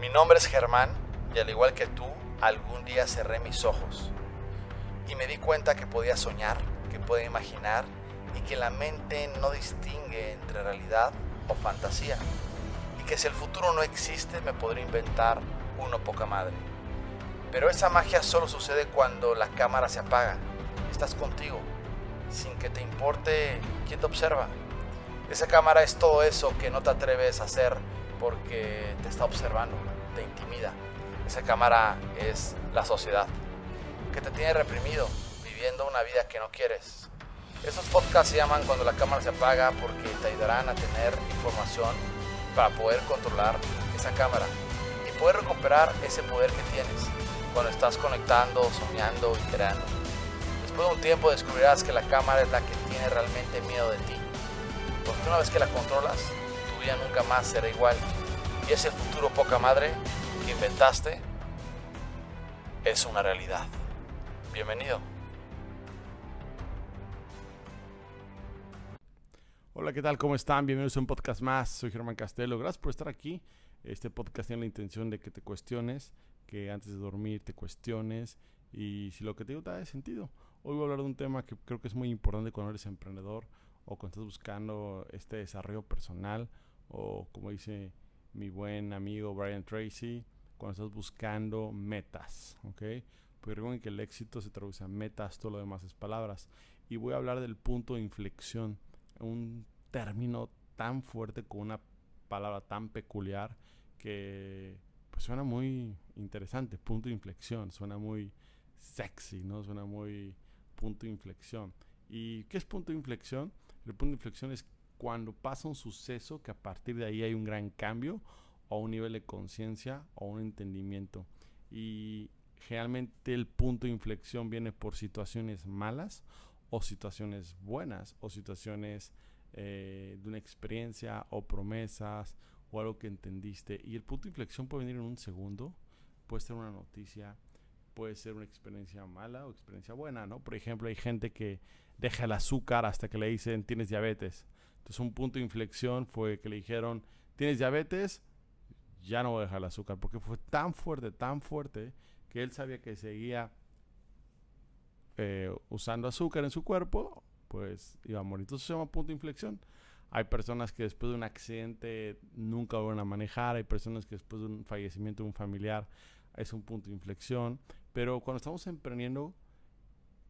Mi nombre es Germán y al igual que tú, algún día cerré mis ojos y me di cuenta que podía soñar, que podía imaginar y que la mente no distingue entre realidad o fantasía y que si el futuro no existe me podría inventar uno poca madre. Pero esa magia solo sucede cuando la cámara se apaga, estás contigo, sin que te importe quién te observa. Esa cámara es todo eso que no te atreves a hacer porque te está observando, te intimida. Esa cámara es la sociedad, que te tiene reprimido, viviendo una vida que no quieres. Esos podcasts se llaman cuando la cámara se apaga porque te ayudarán a tener información para poder controlar esa cámara y poder recuperar ese poder que tienes cuando estás conectando, soñando y creando. Después de un tiempo descubrirás que la cámara es la que tiene realmente miedo de ti. Porque una vez que la controlas, tu vida nunca más será igual. Y ese futuro poca madre que inventaste es una realidad. Bienvenido. Hola, ¿qué tal? ¿Cómo están? Bienvenidos a un podcast más. Soy Germán Castelo. Gracias por estar aquí. Este podcast tiene la intención de que te cuestiones, que antes de dormir te cuestiones y si lo que te digo te da sentido. Hoy voy a hablar de un tema que creo que es muy importante cuando eres emprendedor o cuando estás buscando este desarrollo personal o como dice mi buen amigo Brian Tracy, cuando estás buscando metas, ¿ok? Pues recuerden que el éxito se traduce a metas, todo lo demás es palabras. Y voy a hablar del punto de inflexión, un término tan fuerte con una palabra tan peculiar que pues suena muy interesante, punto de inflexión, suena muy sexy, ¿no? Suena muy punto de inflexión. ¿Y qué es punto de inflexión? El punto de inflexión es cuando pasa un suceso que a partir de ahí hay un gran cambio o un nivel de conciencia o un entendimiento. Y generalmente el punto de inflexión viene por situaciones malas o situaciones buenas o situaciones eh, de una experiencia o promesas o algo que entendiste. Y el punto de inflexión puede venir en un segundo, puede ser una noticia, puede ser una experiencia mala o experiencia buena, ¿no? Por ejemplo, hay gente que deja el azúcar hasta que le dicen tienes diabetes. Entonces un punto de inflexión fue que le dijeron tienes diabetes, ya no voy a dejar el azúcar, porque fue tan fuerte, tan fuerte, que él sabía que seguía eh, usando azúcar en su cuerpo, pues iba a morir. Entonces se llama punto de inflexión. Hay personas que después de un accidente nunca van a manejar, hay personas que después de un fallecimiento de un familiar es un punto de inflexión, pero cuando estamos emprendiendo,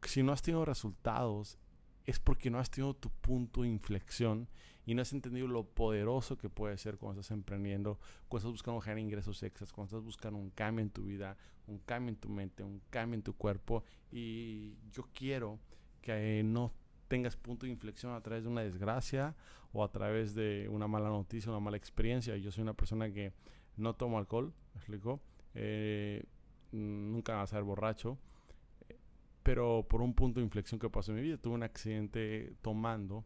si no has tenido resultados, es porque no has tenido tu punto de inflexión y no has entendido lo poderoso que puede ser cuando estás emprendiendo, cuando estás buscando generar ingresos extras, cuando estás buscando un cambio en tu vida, un cambio en tu mente, un cambio en tu cuerpo. Y yo quiero que no tengas punto de inflexión a través de una desgracia o a través de una mala noticia, una mala experiencia. Yo soy una persona que no tomo alcohol, ¿me explico? Eh, nunca va a ser borracho pero por un punto de inflexión que pasó en mi vida. Tuve un accidente tomando,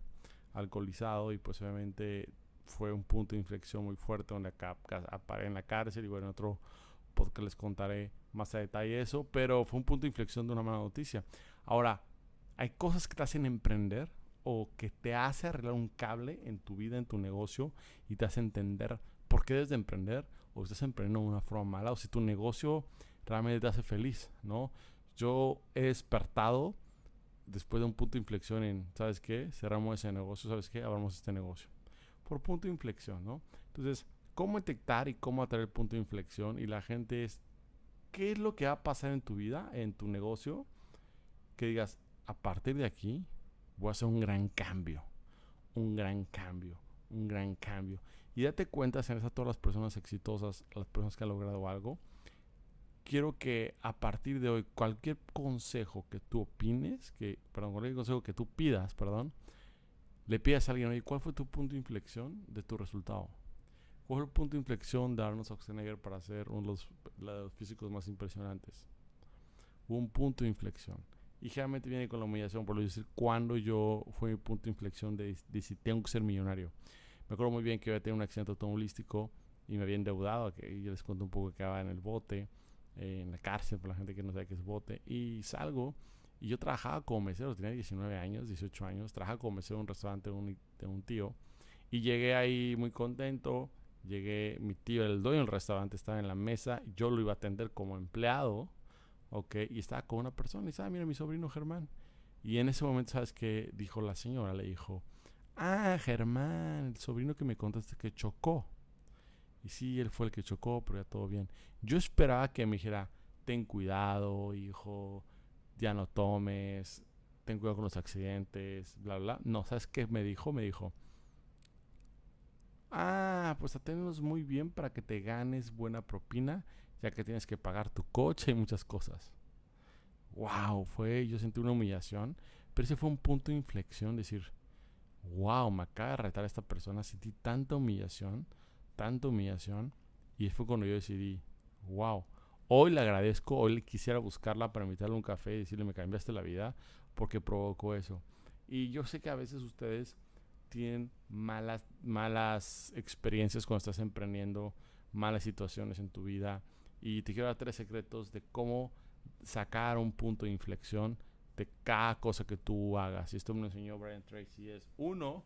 alcoholizado, y pues obviamente fue un punto de inflexión muy fuerte donde acá, paré en la cárcel y bueno, en otro podcast les contaré más a detalle eso, pero fue un punto de inflexión de una mala noticia. Ahora, hay cosas que te hacen emprender o que te hace arreglar un cable en tu vida, en tu negocio y te hace entender por qué debes de emprender o estás emprendiendo de una forma mala o si tu negocio realmente te hace feliz, ¿no? Yo he despertado después de un punto de inflexión en, ¿sabes qué? Cerramos ese negocio, ¿sabes qué? Abramos este negocio. Por punto de inflexión, ¿no? Entonces, ¿cómo detectar y cómo atraer el punto de inflexión? Y la gente es, ¿qué es lo que va a pasar en tu vida, en tu negocio? Que digas, a partir de aquí voy a hacer un gran cambio, un gran cambio, un gran cambio. Y date cuenta, sean a todas las personas exitosas, las personas que han logrado algo, quiero que a partir de hoy cualquier consejo que tú opines, que, perdón, cualquier consejo que tú pidas, perdón, le pidas a alguien, oye, ¿cuál fue tu punto de inflexión de tu resultado? ¿Cuál fue el punto de inflexión de Arnold Schwarzenegger para ser uno de los, físicos más impresionantes? Hubo un punto de inflexión. Y generalmente viene con la humillación, por lo decir, cuando yo fue mi punto de inflexión de, de, si tengo que ser millonario. Me acuerdo muy bien que había tenido un accidente automovilístico y me había endeudado, que yo les conté un poco que quedaba en el bote en la cárcel, por la gente que no sabe qué es bote. Y salgo y yo trabajaba como mesero, tenía 19 años, 18 años, trabajaba como mesero en un restaurante de un, de un tío. Y llegué ahí muy contento Llegué, mi tío, el dueño del restaurante, estaba en la mesa, yo lo iba a atender como empleado, ¿ok? Y estaba con una persona y dice, ah, mira, mi sobrino Germán. Y en ese momento, ¿sabes qué? Dijo la señora, le dijo, ah, Germán, el sobrino que me contaste que chocó. Y sí, él fue el que chocó, pero ya todo bien. Yo esperaba que me dijera, ten cuidado, hijo, ya no tomes, ten cuidado con los accidentes, bla, bla. No, ¿sabes qué me dijo? Me dijo, ah, pues aténnos muy bien para que te ganes buena propina, ya que tienes que pagar tu coche y muchas cosas. Wow, fue, yo sentí una humillación, pero ese fue un punto de inflexión, decir, wow, me acaba de retar esta persona, sentí tanta humillación, tanta humillación, y fue cuando yo decidí, wow, hoy le agradezco, hoy quisiera buscarla para invitarle un café y decirle, me cambiaste la vida, porque provocó eso. Y yo sé que a veces ustedes tienen malas, malas experiencias cuando estás emprendiendo, malas situaciones en tu vida. Y te quiero dar tres secretos de cómo sacar un punto de inflexión de cada cosa que tú hagas. Y esto me lo enseñó Brian Tracy. Es uno,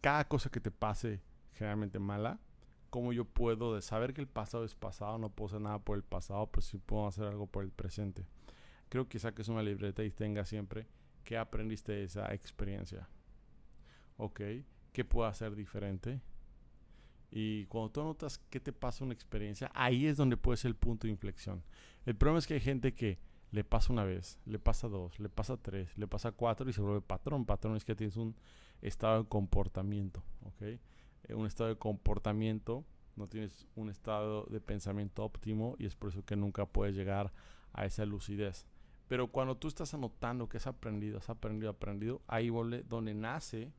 cada cosa que te pase generalmente mala, cómo yo puedo de saber que el pasado es pasado, no puedo hacer nada por el pasado, pero sí puedo hacer algo por el presente. Creo que saques una libreta y tenga siempre qué aprendiste de esa experiencia. Ok, qué puedo hacer diferente. Y cuando tú notas qué te pasa una experiencia, ahí es donde puede ser el punto de inflexión. El problema es que hay gente que le pasa una vez, le pasa dos, le pasa tres, le pasa cuatro y se vuelve patrón. Patrón es que tienes un estado de comportamiento, ¿ok? Eh, un estado de comportamiento, no tienes un estado de pensamiento óptimo y es por eso que nunca puedes llegar a esa lucidez. Pero cuando tú estás anotando que has aprendido, has aprendido, aprendido, ahí vuelve donde nace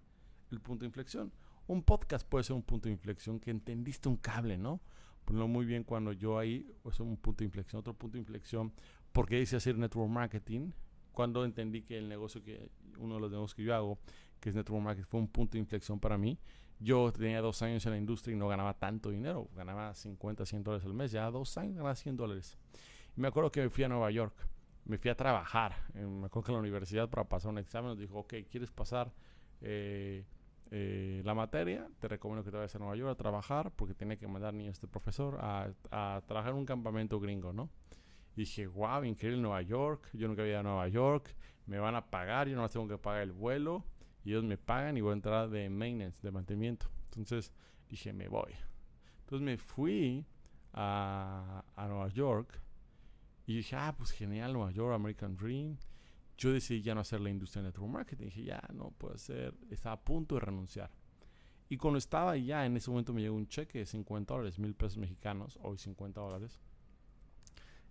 el punto de inflexión. Un podcast puede ser un punto de inflexión que entendiste un cable, ¿no? Pues no muy bien cuando yo ahí, es un punto de inflexión, otro punto de inflexión, porque hice hacer network marketing, cuando entendí que el negocio que, uno de los negocios que yo hago, que es network marketing, fue un punto de inflexión para mí. Yo tenía dos años en la industria y no ganaba tanto dinero, ganaba 50, 100 dólares al mes, ya dos años ganaba 100 dólares. Y me acuerdo que me fui a Nueva York, me fui a trabajar, me acuerdo que en la universidad para pasar un examen nos dijo, ok, ¿quieres pasar eh, eh, la materia, te recomiendo que te vayas a Nueva York a trabajar porque tiene que mandar niños este profesor a, a trabajar en un campamento gringo, ¿no? Y dije, wow, increíble Nueva York, yo nunca había ido a Nueva York, me van a pagar, yo no más tengo que pagar el vuelo, ellos me pagan y voy a entrar de maintenance, de mantenimiento. Entonces dije, me voy. Entonces me fui a, a Nueva York y dije, ah, pues genial, Nueva York, American Dream yo decidí ya no hacer la industria de network marketing. Dije, ya no puedo ser, estaba a punto de renunciar. Y cuando estaba ya, en ese momento me llegó un cheque de 50 dólares, mil pesos mexicanos, hoy 50 dólares.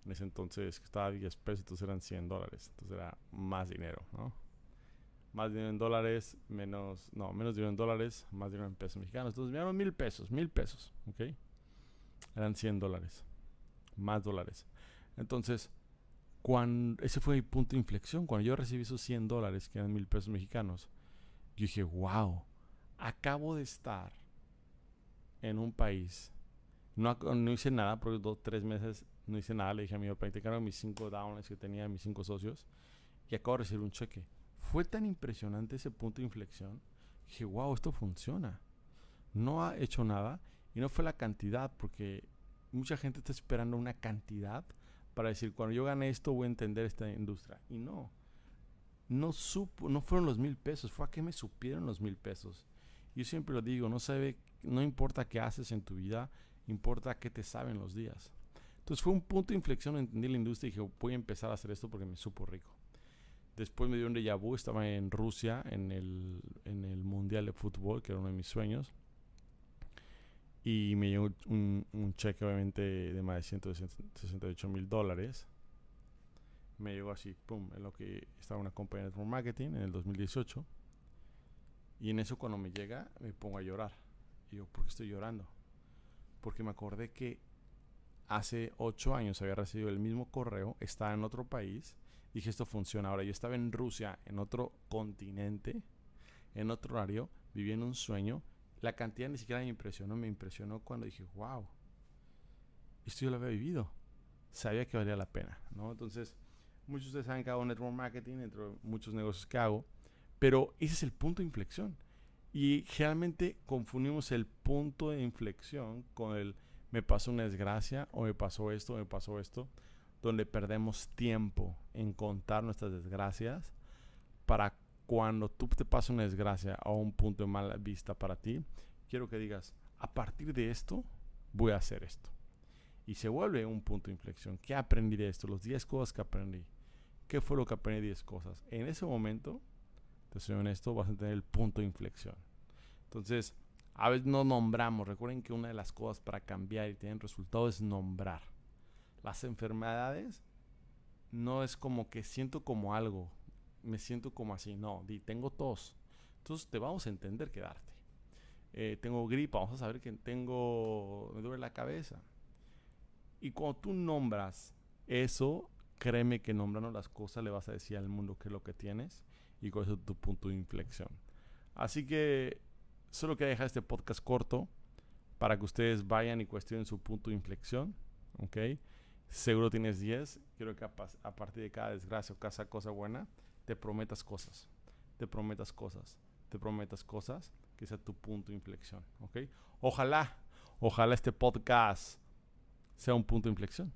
En ese entonces estaba a 10 pesos, entonces eran 100 dólares. Entonces era más dinero, ¿no? Más dinero en dólares, menos, no, menos dinero en dólares, más dinero en pesos mexicanos. Entonces me dieron mil pesos, mil pesos, ¿ok? Eran 100 dólares, más dólares. Entonces, cuando, ese fue mi punto de inflexión. Cuando yo recibí esos 100 dólares, que eran mil pesos mexicanos, yo dije, wow, acabo de estar en un país. No, no hice nada, porque dos, tres meses no hice nada. Le dije a mi te mis cinco downs que tenía, mis cinco socios, y acabo de recibir un cheque. Fue tan impresionante ese punto de inflexión. Dije, wow, esto funciona. No ha hecho nada y no fue la cantidad, porque mucha gente está esperando una cantidad para decir, cuando yo gane esto voy a entender esta industria. Y no, no supo, no fueron los mil pesos, fue a que me supieron los mil pesos. Yo siempre lo digo, no sabe, no importa qué haces en tu vida, importa qué te saben los días. Entonces fue un punto de inflexión, entendí la industria y dije, voy a empezar a hacer esto porque me supo rico. Después me dio un déjà vu, estaba en Rusia en el, en el Mundial de Fútbol, que era uno de mis sueños. Y me llegó un, cheque, obviamente, de más de 168 mil dólares. Me llegó así, pum, en lo que estaba una compañía de network marketing en el 2018. Y en eso, cuando me llega, me pongo a llorar. Y yo, ¿por qué estoy llorando? Porque me acordé que hace 8 años había recibido el mismo correo, estaba en otro país. Dije, esto funciona. Ahora, yo estaba en Rusia, en otro continente, en otro horario, viviendo un sueño la cantidad ni siquiera me impresionó, me impresionó cuando dije, wow, esto yo lo había vivido. Sabía que valía la pena, ¿no? Entonces, muchos de ustedes saben que hago network marketing, entre muchos negocios que hago, pero ese es el punto de inflexión. Y generalmente confundimos el punto de inflexión con el me pasó una desgracia o me pasó esto o me pasó esto, donde perdemos tiempo en contar nuestras desgracias para cuando tú te pasa una desgracia o un punto de mala vista para ti, quiero que digas, a partir de esto voy a hacer esto. Y se vuelve un punto de inflexión. ¿Qué aprendí de esto? Los 10 cosas que aprendí. ¿Qué fue lo que aprendí 10 cosas? En ese momento, te soy honesto, vas a tener el punto de inflexión. Entonces, a veces no nombramos. Recuerden que una de las cosas para cambiar y tener resultados es nombrar. Las enfermedades no es como que siento como algo, me siento como así, no, di, tengo tos. Entonces te vamos a entender quedarte. Eh, tengo gripa, vamos a saber que tengo, me duele la cabeza. Y cuando tú nombras eso, créeme que nombrando las cosas le vas a decir al mundo qué es lo que tienes y cuál es tu punto de inflexión. Así que solo quería dejar este podcast corto para que ustedes vayan y cuestionen su punto de inflexión. ¿Ok? Seguro tienes 10. Quiero que a, partir de cada desgracia o cada cosa buena, te prometas cosas. Te prometas cosas. Te prometas cosas que sea tu punto de inflexión. ¿Ok? Ojalá, ojalá este podcast sea un punto de inflexión.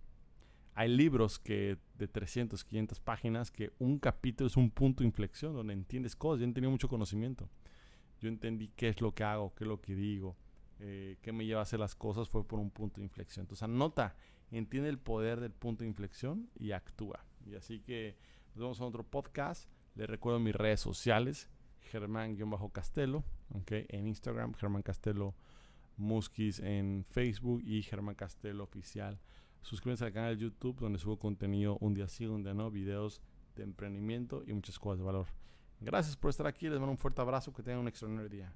Hay libros que de 300, 500 páginas que un capítulo es un punto de inflexión donde entiendes cosas. Yo he tenido mucho conocimiento yo entendí qué es lo que hago, qué es lo que digo, eh, qué me lleva a hacer las cosas, fue por un punto de inflexión. Entonces anota, entiende el poder del punto de inflexión y actúa. Y así que nos vemos en otro podcast. Les recuerdo mis redes sociales, Germán-Castelo, okay, en Instagram, Germán Castelo Muskis en Facebook y Germán Castelo Oficial. Suscríbanse al canal de YouTube donde subo contenido un día sí, un día no, videos de emprendimiento y muchas cosas de valor. Gracias por estar aquí. Les mando un fuerte abrazo. Que tengan un extraordinario día.